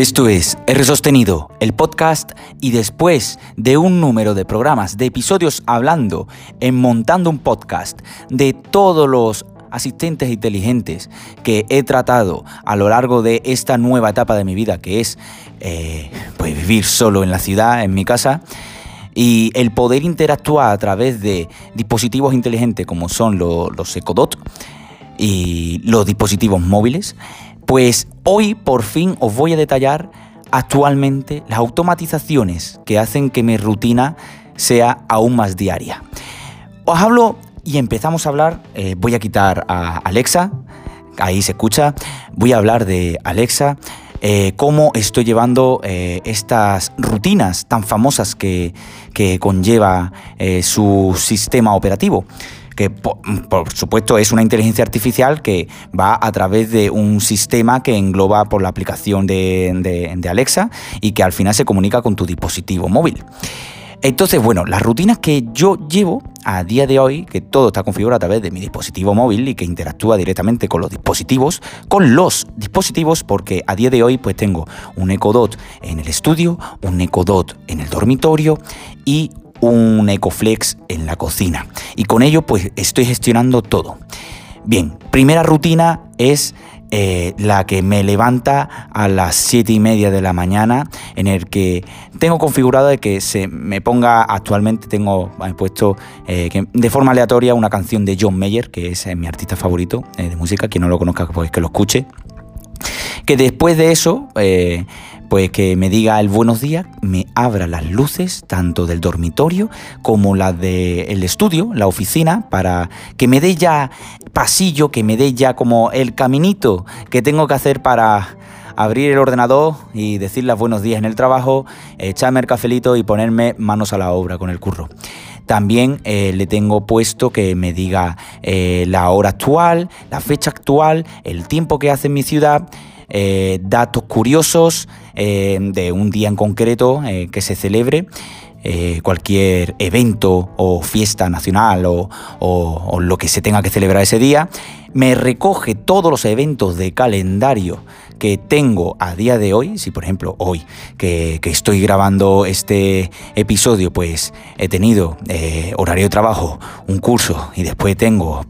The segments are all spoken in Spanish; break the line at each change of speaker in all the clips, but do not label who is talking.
Esto es R Sostenido, el podcast, y después de un número de programas, de episodios hablando en Montando un Podcast, de todos los asistentes inteligentes que he tratado a lo largo de esta nueva etapa de mi vida, que es eh, pues vivir solo en la ciudad, en mi casa, y el poder interactuar a través de dispositivos inteligentes como son los, los Ecodot y los dispositivos móviles, pues hoy por fin os voy a detallar actualmente las automatizaciones que hacen que mi rutina sea aún más diaria. Os hablo y empezamos a hablar, eh, voy a quitar a Alexa, ahí se escucha, voy a hablar de Alexa, eh, cómo estoy llevando eh, estas rutinas tan famosas que, que conlleva su sistema operativo que por, supuesto es una inteligencia artificial que va a través de un sistema que engloba por la aplicación de, Alexa y que al final se comunica con tu dispositivo móvil. Entonces, bueno, las rutinas que yo llevo a día de hoy, que todo está configurado a través de mi dispositivo móvil y que interactúa directamente con los dispositivos, con los dispositivos, porque a día de hoy pues tengo un Echo Dot en el estudio, un Echo Dot en el dormitorio y un Ecoflex en la cocina. Y con ello pues estoy gestionando todo. Bien, primera rutina es eh, la que me levanta a las 7 y media de la mañana, en el que tengo configurado de que se me ponga, actualmente tengo puesto eh, de forma aleatoria una canción de John Mayer, que es eh, mi artista favorito de música, quien no lo conozca pues que lo escuche. Que después de eso pues que me diga el buenos días, me abra las luces tanto del dormitorio como las del estudio, la oficina, para que me dé ya pasillo, que me dé ya como el caminito que tengo que hacer para abrir el ordenador y decirle buenos días en el trabajo, echarme el cafelito y ponerme manos a la obra con el curro. También eh, le tengo puesto que me diga eh, la hora actual, la fecha actual, el tiempo que hace en mi ciudad eh, datos curiosos eh, de un día en concreto eh, que se celebre. cualquier evento o fiesta nacional o, lo que se tenga que celebrar ese día, me recoge todos los eventos de calendario que tengo a día de hoy, si por ejemplo hoy que, estoy grabando este episodio, pues he tenido horario de trabajo, un curso y después tengo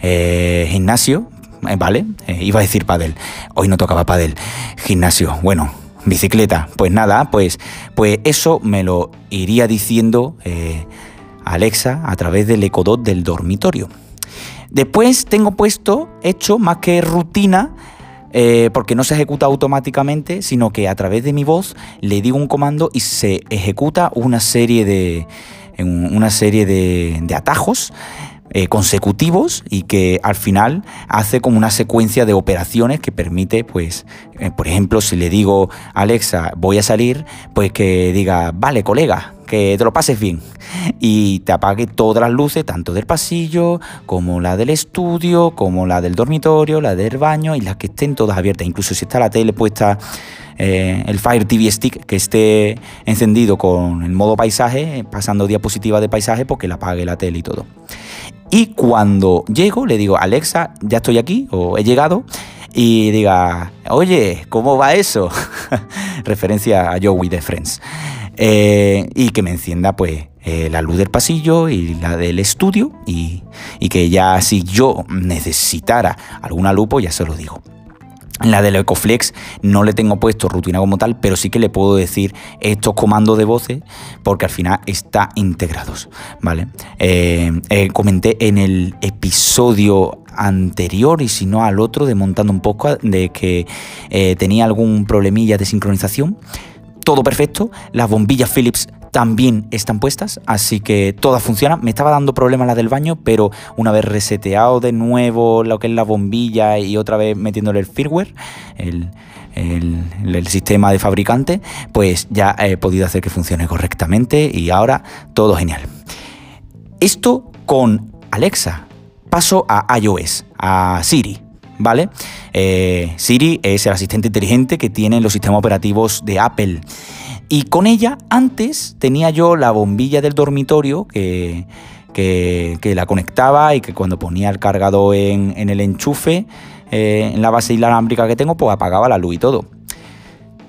gimnasio, ¿vale? Eh, iba a decir pádel, hoy no tocaba pádel, gimnasio, bueno, bicicleta, pues nada, pues, pues eso me lo iría diciendo eh, Alexa a través del ecodot del dormitorio. Después tengo puesto, hecho más que rutina, porque no se ejecuta automáticamente, sino que a través de mi voz le digo un comando y se ejecuta una serie de, una serie de atajos eh, consecutivos y que al final hace como una secuencia de operaciones que permite, pues, eh, por ejemplo, si le digo Alexa, voy a salir, pues que diga, vale, colega, que te lo pases bien y te apague todas las luces, tanto del pasillo como la del estudio, como la del dormitorio, la del baño y las que estén todas abiertas, incluso si está la tele puesta eh, el Fire TV Stick que esté encendido con el modo paisaje, pasando diapositiva de paisaje, porque la apague la tele y todo. Y cuando llego, le digo, Alexa, ya estoy aquí o he llegado. Y diga, oye, ¿cómo va eso? Referencia a Joey de Friends. Eh, y que me encienda pues eh, la luz del pasillo y la del estudio y, y que ya si yo necesitara alguna pues ya se lo digo. La del Ecoflex no le tengo puesto rutina como tal, pero sí que le puedo decir estos comandos de voces porque al final está integrados, ¿vale? Eh, eh, comenté en el episodio anterior y si no al otro de montando un poco de que eh, tenía algún problemilla de sincronización. Todo perfecto, las bombillas Philips también están puestas, así que todas funcionan. Me estaba dando problemas la del baño, pero una vez reseteado de nuevo lo que es la bombilla y otra vez metiéndole el firmware, el, sistema de fabricante, pues ya he podido hacer que funcione correctamente y ahora todo genial. Esto con Alexa. Paso a iOS, a Siri. ¿Vale? Eh, Siri es el asistente inteligente que tienen los sistemas operativos de Apple. Y con ella antes tenía yo la bombilla del dormitorio que, que, la conectaba y que cuando ponía el cargador en, el enchufe, eh, en la base inalámbrica que tengo, pues apagaba la luz y todo.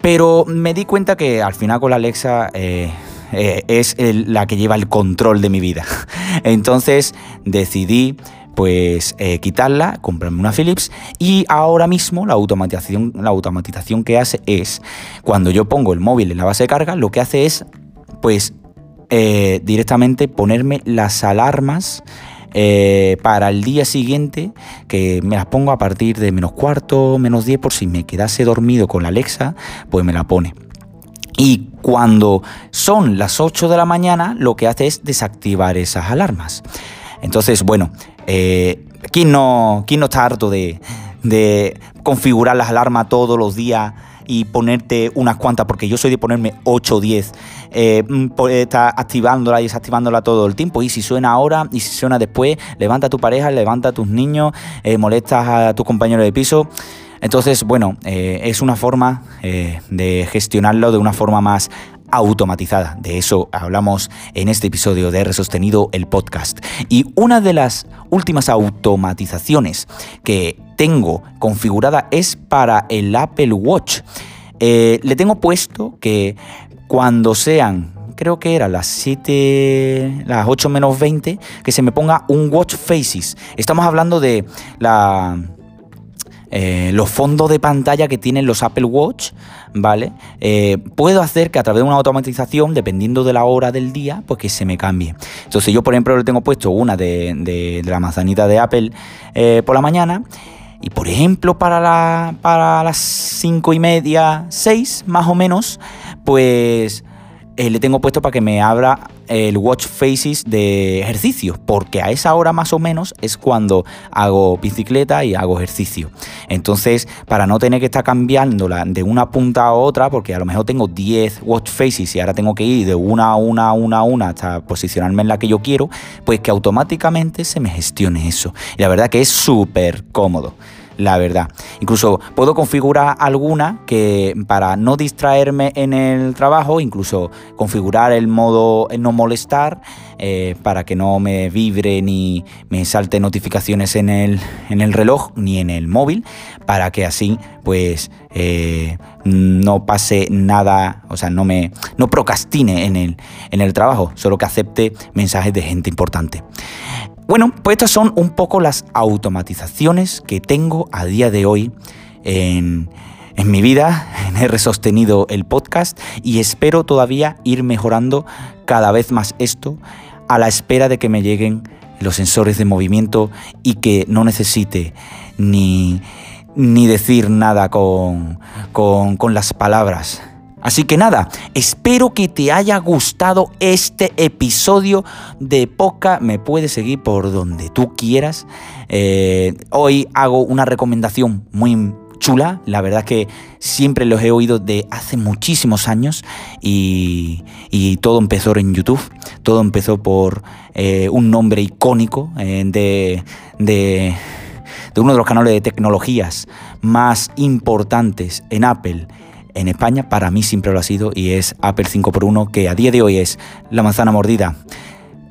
Pero me di cuenta que al final con la Alexa eh, eh, es la que lleva el control de mi vida. Entonces decidí pues eh, quitarla, comprarme una Philips y ahora mismo la automatización, la automatización que hace es cuando yo pongo el móvil en la base de carga, lo que hace es pues directamente ponerme las alarmas eh, para el día siguiente, que me las pongo a partir de menos cuarto, menos 10, por si me quedase dormido con la Alexa, pues me la pone. Y cuando son las 8 de la mañana, lo que hace es desactivar esas alarmas. Entonces, bueno, eh, ¿quién, no, ¿quién no está harto de, configurar las alarmas todos los días? y ponerte unas cuantas, porque yo soy de ponerme 8 o 10, eh, mm, está activándola y desactivándola todo el tiempo. Y si suena ahora y si suena después, levanta a tu pareja, levanta a tus niños, eh, molestas a tus compañeros de piso. Entonces, bueno, eh, es una forma eh, de gestionarlo de una forma más automatizada. De eso hablamos en este episodio de R Sostenido, el podcast. Y una de las últimas automatizaciones que tengo configurada es para el Apple Watch. Eh, le tengo puesto que cuando sean creo que era las 7, las 8 menos 20, que se me ponga un Watch Faces. Estamos hablando de la eh, los fondos de pantalla que tienen los Apple Watch, ¿vale? Eh, puedo hacer que a través de una automatización, dependiendo de la hora del día, pues que se me cambie. Entonces yo, por ejemplo, le tengo puesto una de, la manzanita de Apple eh, por la mañana. Y por ejemplo, para, para las 5 y media, 6 más o menos, pues eh, le tengo puesto para que me abra el Watch Faces de ejercicio, porque a esa hora más o menos es cuando hago bicicleta y hago ejercicio. Entonces, para no tener que estar cambiándola de una punta a otra, porque a lo mejor tengo 10 Watch Faces y ahora tengo que ir de una a una a una a una hasta posicionarme en la que yo quiero, pues que automáticamente se me gestione eso. Y la verdad que es súper cómodo la verdad. Incluso puedo configurar alguna que para no distraerme en el trabajo, incluso configurar el modo no molestar eh, para que no me vibre ni me salte notificaciones en el, en el reloj ni en el móvil, para que así pues eh, no pase nada, o sea, no me no procrastine en el, en el trabajo, solo que acepte mensajes de gente importante. Bueno, pues estas son un poco las automatizaciones que tengo a día de hoy en, mi vida, en R sostenido el podcast y espero todavía ir mejorando cada vez más esto a la espera de que me lleguen los sensores de movimiento y que no necesite ni, ni decir nada con, con, con las palabras Así que nada, espero que te haya gustado este episodio de Poca. Me puedes seguir por donde tú quieras. Eh, hoy hago una recomendación muy chula. La verdad es que siempre los he oído de hace muchísimos años y, todo empezó en YouTube. Todo empezó por eh, un nombre icónico eh, de, de uno de los canales de tecnologías más importantes en Apple en España, para mí siempre lo ha sido y es Apple 5x1, que a día de hoy es la manzana mordida.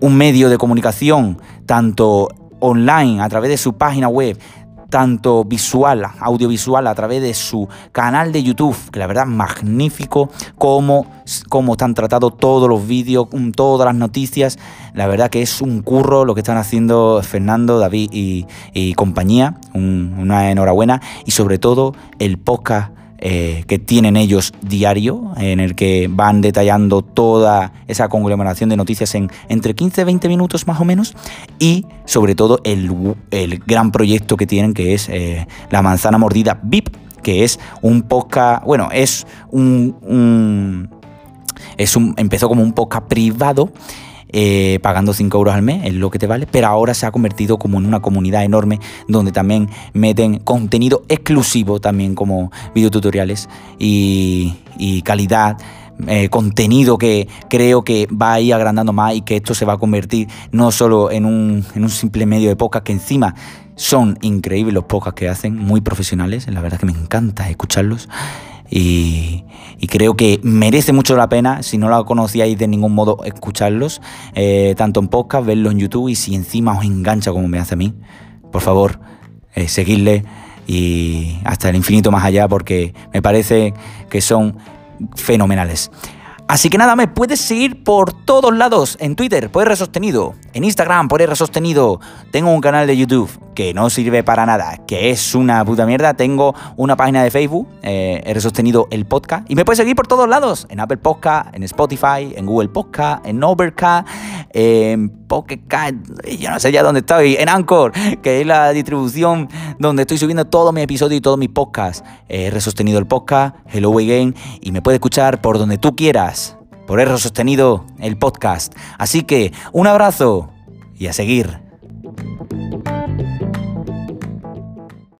Un medio de comunicación, tanto online, a través de su página web, tanto visual, audiovisual, a través de su canal de YouTube, que la verdad es magnífico, como, como están tratados todos los vídeos, todas las noticias. La verdad que es un curro lo que están haciendo Fernando, David y, compañía. una enhorabuena. Y sobre todo el podcast eh, que tienen ellos diario, en el que van detallando toda esa conglomeración de noticias en entre 15 y 20 minutos más o menos, y sobre todo el, gran proyecto que tienen, que es eh, La Manzana Mordida VIP, que es un podcast, bueno, es un, es un empezó como un podcast privado eh, pagando 5 euros al mes, es lo que te vale, pero ahora se ha convertido como en una comunidad enorme donde también meten contenido exclusivo, también como videotutoriales y, y calidad. Eh, contenido que creo que va a ir agrandando más y que esto se va a convertir no solo en un, en un simple medio de podcast que encima son increíbles los podcasts que hacen, muy profesionales, la verdad que me encanta escucharlos y, creo que merece mucho la pena, si no la conocíais de ningún modo, escucharlos, eh, tanto en podcast, verlos en YouTube y si encima os engancha como me hace a mí, por favor, eh, seguidle y hasta el infinito más allá porque me parece que son fenomenales. Así que nada, me puedes seguir por todos lados. En Twitter, por R Sostenido. En Instagram, por R Sostenido. Tengo un canal de YouTube que no sirve para nada, que es una puta mierda. Tengo una página de Facebook, eh, R Sostenido el podcast. Y me puedes seguir por todos lados. En Apple Podcast, en Spotify, en Google Podcast, en Overcast, en Pocket yo no sé ya dónde estoy. En Anchor, que es la distribución donde estoy subiendo todos mis episodios y todos mis podcasts. Eh, R Sostenido el podcast, Hello Again. Y me puedes escuchar por donde tú quieras por R sostenido el podcast. Así que un abrazo y a seguir.